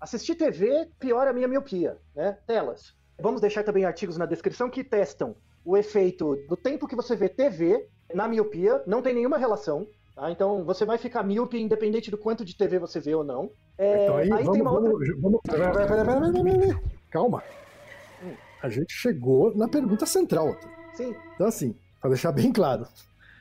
assistir TV piora a minha miopia, né? Telas. Vamos deixar também artigos na descrição que testam o efeito do tempo que você vê TV na miopia, não tem nenhuma relação. Tá? Então você vai ficar míope independente do quanto de TV você vê ou não. É, então aí, aí vamos, tem uma outra... vamos, vamos... Calma. Hum. A gente chegou na pergunta central. Sim. Então assim, para deixar bem claro,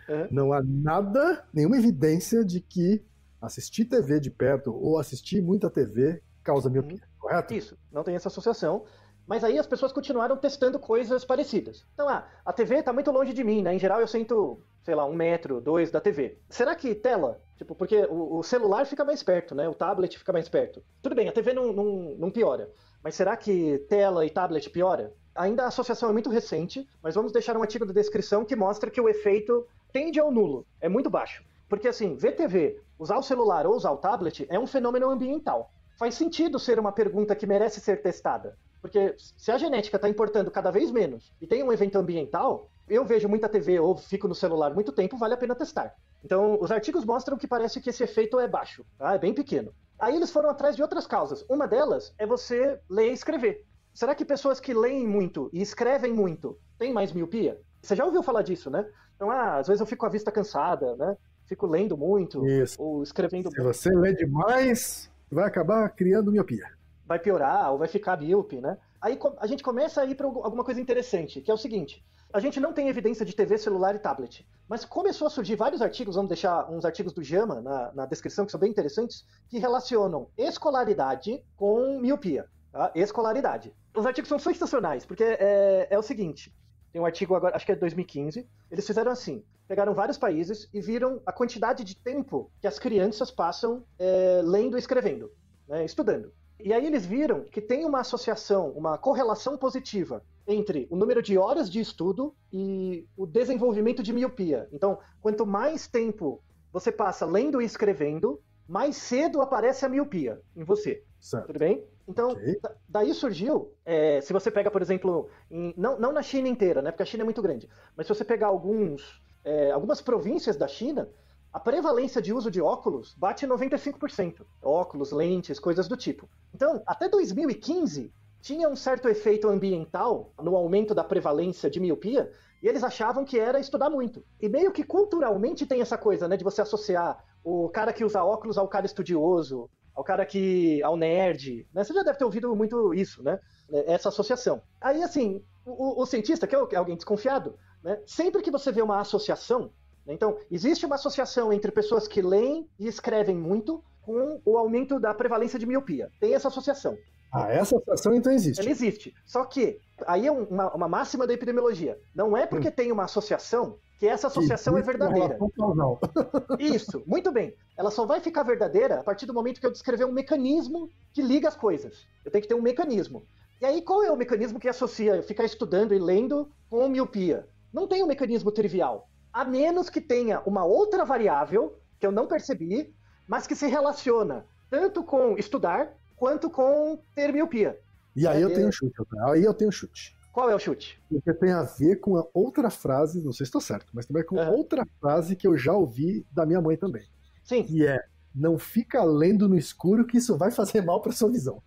uhum. não há nada, nenhuma evidência de que assistir TV de perto ou assistir muita TV causa miopia, correto? Isso, não tem essa associação. Mas aí as pessoas continuaram testando coisas parecidas. Então, ah, a TV está muito longe de mim, né? Em geral eu sinto, sei lá, um metro, dois da TV. Será que tela? Tipo, porque o, o celular fica mais perto, né? O tablet fica mais perto. Tudo bem, a TV não, não, não piora. Mas será que tela e tablet piora? Ainda a associação é muito recente, mas vamos deixar um artigo da descrição que mostra que o efeito tende ao nulo, é muito baixo. Porque assim, ver TV, usar o celular ou usar o tablet é um fenômeno ambiental. Faz sentido ser uma pergunta que merece ser testada. Porque se a genética está importando cada vez menos e tem um evento ambiental, eu vejo muita TV ou fico no celular muito tempo, vale a pena testar. Então, os artigos mostram que parece que esse efeito é baixo, tá? é bem pequeno. Aí eles foram atrás de outras causas. Uma delas é você ler e escrever. Será que pessoas que leem muito e escrevem muito têm mais miopia? Você já ouviu falar disso, né? Então, ah, às vezes eu fico com a vista cansada, né? Fico lendo muito Isso. ou escrevendo Se muito. Se você lê demais, vai acabar criando miopia vai piorar ou vai ficar míope, né? Aí a gente começa a ir para alguma coisa interessante, que é o seguinte: a gente não tem evidência de TV, celular e tablet, mas começou a surgir vários artigos, vamos deixar uns artigos do JAMA na, na descrição, que são bem interessantes, que relacionam escolaridade com miopia. Tá? Escolaridade. Os artigos são sensacionais, porque é, é o seguinte: tem um artigo agora, acho que é 2015. Eles fizeram assim: pegaram vários países e viram a quantidade de tempo que as crianças passam é, lendo e escrevendo, né, estudando. E aí eles viram que tem uma associação, uma correlação positiva entre o número de horas de estudo e o desenvolvimento de miopia. Então, quanto mais tempo você passa lendo e escrevendo, mais cedo aparece a miopia em você. Certo. Tudo bem? Então, okay. daí surgiu, é, se você pega, por exemplo, em, não, não na China inteira, né, porque a China é muito grande, mas se você pegar alguns, é, algumas províncias da China, a prevalência de uso de óculos bate 95%. Óculos, lentes, coisas do tipo. Então, até 2015, tinha um certo efeito ambiental no aumento da prevalência de miopia, e eles achavam que era estudar muito. E meio que culturalmente tem essa coisa, né, de você associar o cara que usa óculos ao cara estudioso, ao cara que. ao nerd. Né? Você já deve ter ouvido muito isso, né? Essa associação. Aí, assim, o, o cientista, que é alguém desconfiado, né? Sempre que você vê uma associação, então, existe uma associação entre pessoas que leem e escrevem muito com o aumento da prevalência de miopia. Tem essa associação. Ah, essa associação então existe. Ela existe. Só que, aí é uma, uma máxima da epidemiologia. Não é porque hum. tem uma associação que essa associação é verdadeira. Não. Isso, muito bem. Ela só vai ficar verdadeira a partir do momento que eu descrever um mecanismo que liga as coisas. Eu tenho que ter um mecanismo. E aí, qual é o mecanismo que associa ficar estudando e lendo com miopia? Não tem um mecanismo trivial a menos que tenha uma outra variável que eu não percebi, mas que se relaciona tanto com estudar quanto com ter miopia. E aí é, eu tenho um chute, aí eu tenho um chute. Qual é o chute? Porque tem a ver com a outra frase, não sei se estou certo, mas também com uhum. outra frase que eu já ouvi da minha mãe também. Sim. Que é não fica lendo no escuro que isso vai fazer mal para sua visão.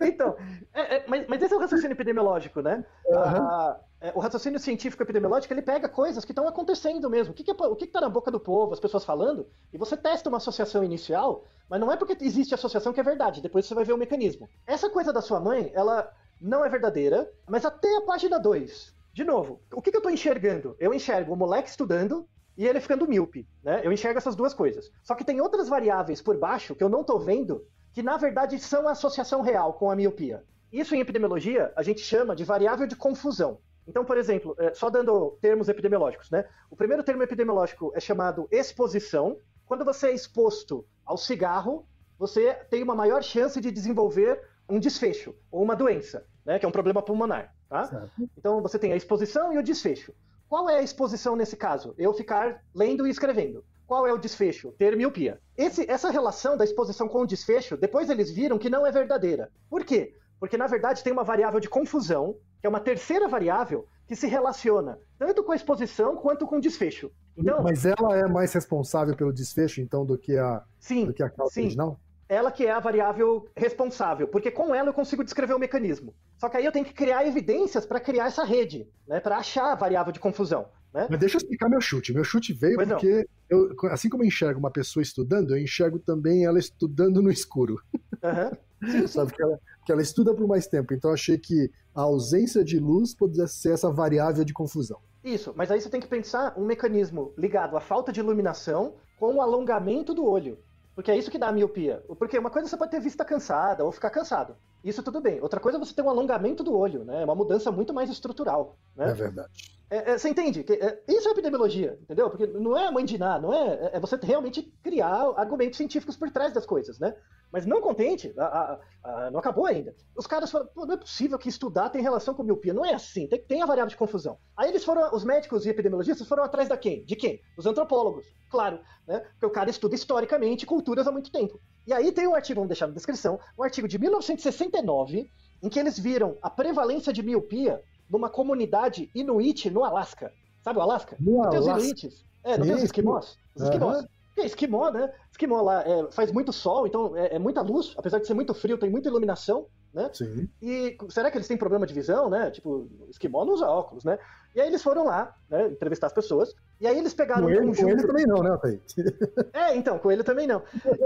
Então, é, é, mas, mas, esse é o raciocínio epidemiológico, né? Uhum. É, o raciocínio científico epidemiológico ele pega coisas que estão acontecendo mesmo. O que, que, é, o que, está na boca do povo, as pessoas falando, e você testa uma associação inicial, mas não é porque existe associação que é verdade, depois você vai ver o mecanismo. Essa coisa da sua mãe, ela não é verdadeira, mas até a página 2. De novo, o que, que eu estou enxergando? Eu enxergo o moleque estudando e ele ficando míope, né? Eu enxergo essas duas coisas. Só que tem outras variáveis por baixo que eu não estou vendo, que na verdade são a associação real com a miopia. Isso em epidemiologia a gente chama de variável de confusão. Então, por exemplo, é, só dando termos epidemiológicos, né? O primeiro termo epidemiológico é chamado exposição. Quando você é exposto ao cigarro, você tem uma maior chance de desenvolver um desfecho ou uma doença, né? Que é um problema pulmonar, tá? Então você tem a exposição e o desfecho. Qual é a exposição nesse caso? Eu ficar lendo e escrevendo. Qual é o desfecho? Ter miopia. Esse, essa relação da exposição com o desfecho, depois eles viram que não é verdadeira. Por quê? Porque na verdade tem uma variável de confusão, que é uma terceira variável que se relaciona tanto com a exposição quanto com o desfecho. Então, Mas ela é mais responsável pelo desfecho, então, do que a, sim, do que a causa sim. original? ela que é a variável responsável, porque com ela eu consigo descrever o mecanismo. Só que aí eu tenho que criar evidências para criar essa rede, né, para achar a variável de confusão. Né? Mas deixa eu explicar meu chute. Meu chute veio pois porque, eu, assim como eu enxergo uma pessoa estudando, eu enxergo também ela estudando no escuro. Uhum. Sabe que ela, que ela estuda por mais tempo. Então achei que a ausência de luz poderia ser essa variável de confusão. Isso, mas aí você tem que pensar um mecanismo ligado à falta de iluminação com o alongamento do olho. Porque é isso que dá a miopia. Porque uma coisa você pode ter vista cansada ou ficar cansado. Isso tudo bem. Outra coisa é você ter um alongamento do olho, né? É uma mudança muito mais estrutural. Né? É verdade. É, é, você entende? É, isso é epidemiologia, entendeu? Porque não é mãe de nada, não é, é você realmente criar argumentos científicos por trás das coisas, né? Mas não contente, a, a, a, não acabou ainda. Os caras falaram, não é possível que estudar tem relação com miopia. Não é assim, tem, tem a variável de confusão. Aí eles foram, os médicos e epidemiologistas foram atrás da quem? De quem? Os antropólogos, claro, né? Porque o cara estuda historicamente culturas há muito tempo. E aí tem um artigo, vamos deixar na descrição, um artigo de 1969, em que eles viram a prevalência de miopia numa comunidade inuit no Alasca. Sabe o Alasca? No não tem os inuites? É, não tem os esquimós? Os esquimós. Uhum. É esquimó, né? Esquimó lá é, faz muito sol, então é, é, muita luz, apesar de ser muito frio, tem muita iluminação, né? Sim. E será que eles têm problema de visão, né? Tipo, esquimó não usa óculos, né? E aí eles foram lá, né, entrevistar as pessoas, e aí eles pegaram com um conjunto... Também não, né, Thaí? É, então, com ele também não.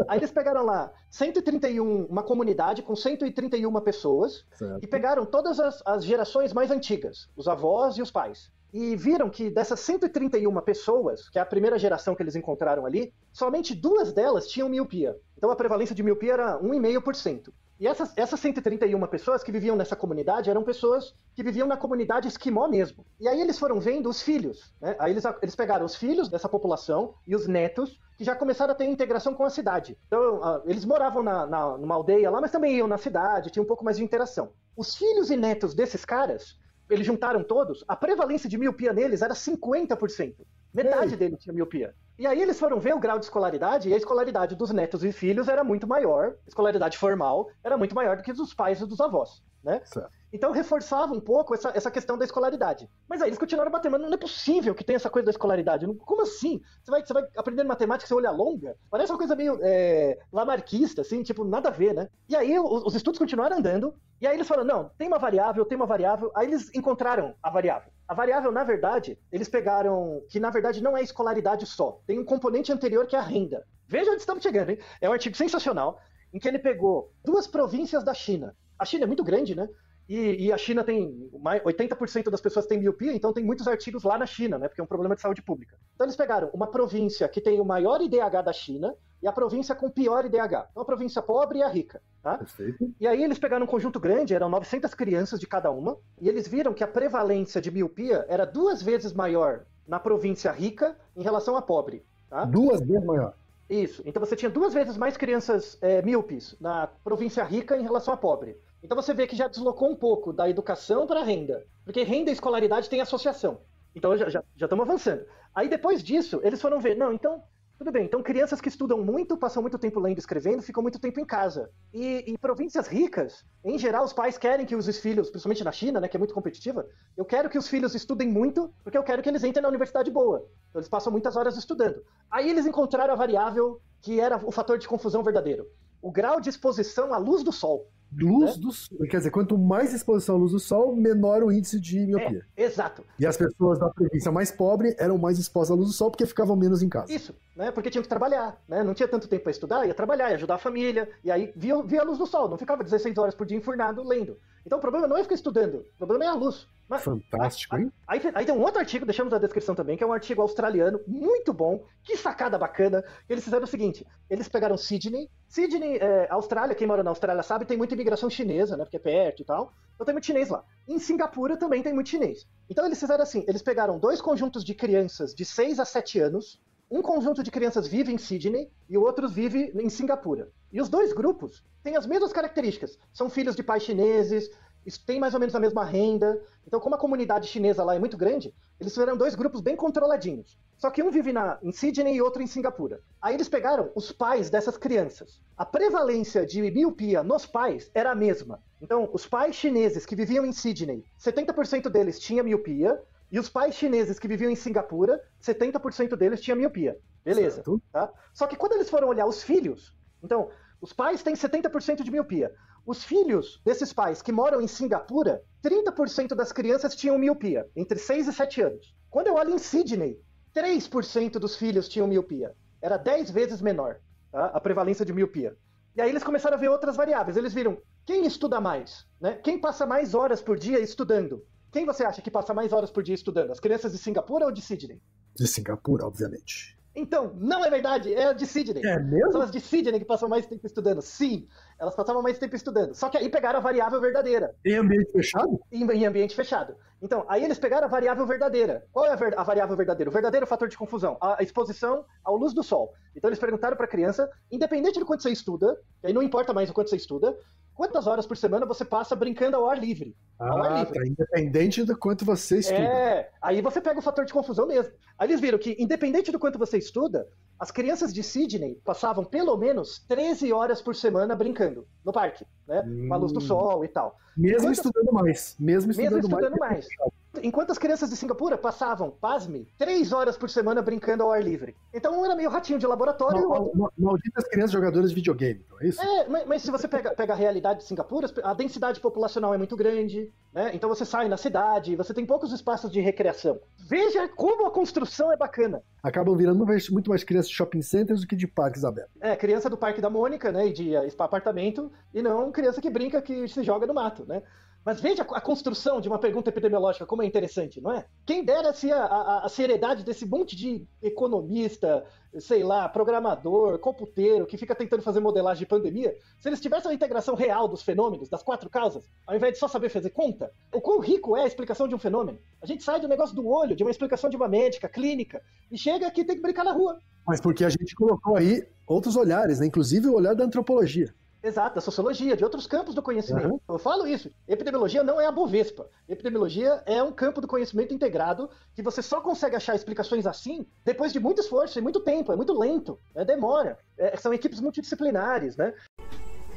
Aí eles pegaram lá 131, uma comunidade com 131 pessoas, certo. e pegaram todas as, as gerações mais antigas, os avós e os pais e viram que dessas 131 pessoas, que é a primeira geração que eles encontraram ali, somente duas delas tinham miopia. Então a prevalência de miopia era 1,5%. E essas, essas 131 pessoas que viviam nessa comunidade eram pessoas que viviam na comunidade esquimó mesmo. E aí eles foram vendo os filhos. Né? Aí eles, eles pegaram os filhos dessa população e os netos, que já começaram a ter integração com a cidade. Então, uh, eles moravam na, na, numa aldeia lá, mas também iam na cidade, tinha um pouco mais de interação. Os filhos e netos desses caras eles juntaram todos, a prevalência de miopia neles era 50%. Metade Ei. deles tinha miopia. E aí eles foram ver o grau de escolaridade, e a escolaridade dos netos e filhos era muito maior, a escolaridade formal era muito maior do que dos pais e dos avós, né? Certo. Então reforçava um pouco essa, essa questão da escolaridade. Mas aí eles continuaram batendo, mas não é possível que tenha essa coisa da escolaridade. Como assim? Você vai, você vai aprender matemática sem olhar longa? Parece uma coisa meio é, lamarquista, assim, tipo, nada a ver, né? E aí os, os estudos continuaram andando, e aí eles falaram, não, tem uma variável, tem uma variável. Aí eles encontraram a variável. A variável, na verdade, eles pegaram que na verdade não é escolaridade só. Tem um componente anterior que é a renda. Veja onde estamos chegando, hein? É um artigo sensacional em que ele pegou duas províncias da China. A China é muito grande, né? E, e, a China tem 80% das pessoas têm miopia, então tem muitos artigos lá na China, né? Porque é um problema de saúde pública. Então eles pegaram uma província que tem o maior IDH da China e a província com pior IDH. Então a província pobre e a rica. Tá? Perfeito. E aí eles pegaram um conjunto grande, eram 900 crianças de cada uma, e eles viram que a prevalência de miopia era duas vezes maior na província rica em relação à pobre. Tá? Duas vezes maior. Isso. Então você tinha duas vezes mais crianças é, míopes na província rica em relação à pobre. Então você vê que já deslocou um pouco da educação para a renda. Porque renda e escolaridade têm associação. Então já estamos já, já avançando. Aí depois disso, eles foram ver, não, então, tudo bem, então crianças que estudam muito, passam muito tempo lendo e escrevendo, ficam muito tempo em casa. E em províncias ricas, em geral, os pais querem que os filhos, principalmente na China, né, que é muito competitiva, eu quero que os filhos estudem muito, porque eu quero que eles entrem na universidade boa. Então eles passam muitas horas estudando. Aí eles encontraram a variável que era o fator de confusão verdadeiro. O grau de exposição à luz do sol. Luz né? do sol. Quer dizer, quanto mais exposição à luz do sol, menor o índice de miopia. É, exato. E as pessoas da província mais pobre eram mais expostas à luz do sol porque ficavam menos em casa. Isso, né? Porque tinham que trabalhar, né? Não tinha tanto tempo para estudar, ia trabalhar, ia ajudar a família, e aí via, via a luz do sol, não ficava 16 horas por dia enfurnado lendo. Então o problema não é ficar estudando, o problema é a luz. Mas, Fantástico, hein? Aí, aí, tem um outro artigo, deixamos na descrição também, que é um artigo australiano, muito bom, que sacada bacana. Eles fizeram o seguinte: eles pegaram Sydney. Sydney, é, Austrália, quem mora na Austrália sabe, tem muita imigração chinesa, né? Porque é perto e tal. Então tem muito chinês lá. Em Singapura também tem muito chinês. Então eles fizeram assim: eles pegaram dois conjuntos de crianças de 6 a 7 anos. Um conjunto de crianças vive em Sydney e o outro vive em Singapura. E os dois grupos têm as mesmas características. São filhos de pais chineses, isso tem mais ou menos a mesma renda. Então, como a comunidade chinesa lá é muito grande, eles fizeram dois grupos bem controladinhos. Só que um vive na, em Sydney e outro em Singapura. Aí eles pegaram os pais dessas crianças. A prevalência de miopia nos pais era a mesma. Então, os pais chineses que viviam em Sydney, 70% deles tinha miopia, e os pais chineses que viviam em Singapura, 70% deles tinha miopia. Beleza. Tá? Só que quando eles foram olhar os filhos, então, Os pais têm 70% de miopia. Os filhos desses pais que moram em Singapura, 30% das crianças tinham miopia, entre 6 e 7 anos. Quando eu olho em Sydney, 3% dos filhos tinham miopia. Era 10 vezes menor tá? a prevalência de miopia. E aí eles começaram a ver outras variáveis. Eles viram quem estuda mais, né? Quem passa mais horas por dia estudando? Quem você acha que passa mais horas por dia estudando? As crianças de Singapura ou de Sydney? De Singapura, obviamente. Então, não é verdade, é a de Sydney. É mesmo? São as de Sydney que passam mais tempo estudando. Sim, elas passavam mais tempo estudando. Só que aí pegaram a variável verdadeira. Em ambiente fechado? Em, em ambiente fechado. Então, aí eles pegaram a variável verdadeira. Qual é a, ver, a variável verdadeira? O verdadeiro fator de confusão, a exposição à luz do sol. Então eles perguntaram para a criança, independente do quanto você estuda, e aí não importa mais o quanto você estuda, quantas horas por semana você passa brincando ao ar livre. Ah, ao ar livre. Tá, independente do quanto você estuda. É, aí você pega o fator de confusão mesmo. Aí eles viram que, independente do quanto você estuda, as crianças de Sydney passavam pelo menos 13 horas por semana brincando no parque, né? Com a luz do hum. sol e tal. Mesmo Enquanto... estudando mais. Mesmo estudando, mesmo estudando mais. mais. Enquanto as crianças de Singapura passavam, pasme, três horas por semana brincando ao ar livre. Então um era meio ratinho de laboratório. Mal, outro... Malditas crianças jogadoras de videogame, então é isso? É, mas, mas, se você pega, pega a realidade de Singapura, a densidade populacional é muito grande, né? Então você sai na cidade, você tem poucos espaços de recreação. Veja como a construção é bacana. Acabam virando muito mais crianças de shopping centers do que de parques abertos. É, criança do Parque da Mônica, né? E de apartamento, e não criança que brinca que se joga no mato, né? Mas veja a construção de uma pergunta epidemiológica, como é interessante, não é? Quem dera se a, a, a, seriedade desse monte de economista, sei lá, programador, computeiro, que fica tentando fazer modelagem de pandemia, se eles tivessem uma integração real dos fenômenos, das quatro causas, ao invés de só saber fazer conta, o quão rico é a explicação de um fenômeno? A gente sai do negócio do olho, de uma explicação de uma médica, clínica, e chega aqui e tem que brincar na rua. Mas porque a gente colocou aí outros olhares, né? inclusive o olhar da antropologia. Exato, da sociologia, de outros campos do conhecimento. Uhum. Eu falo isso. Epidemiologia não é a Bovespa. Epidemiologia é um campo do conhecimento integrado que você só consegue achar explicações assim depois de muito esforço e muito tempo. É muito lento, é, demora. É, são equipes multidisciplinares, né?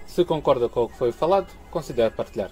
Se concorda com o que foi falado, considere partilhar.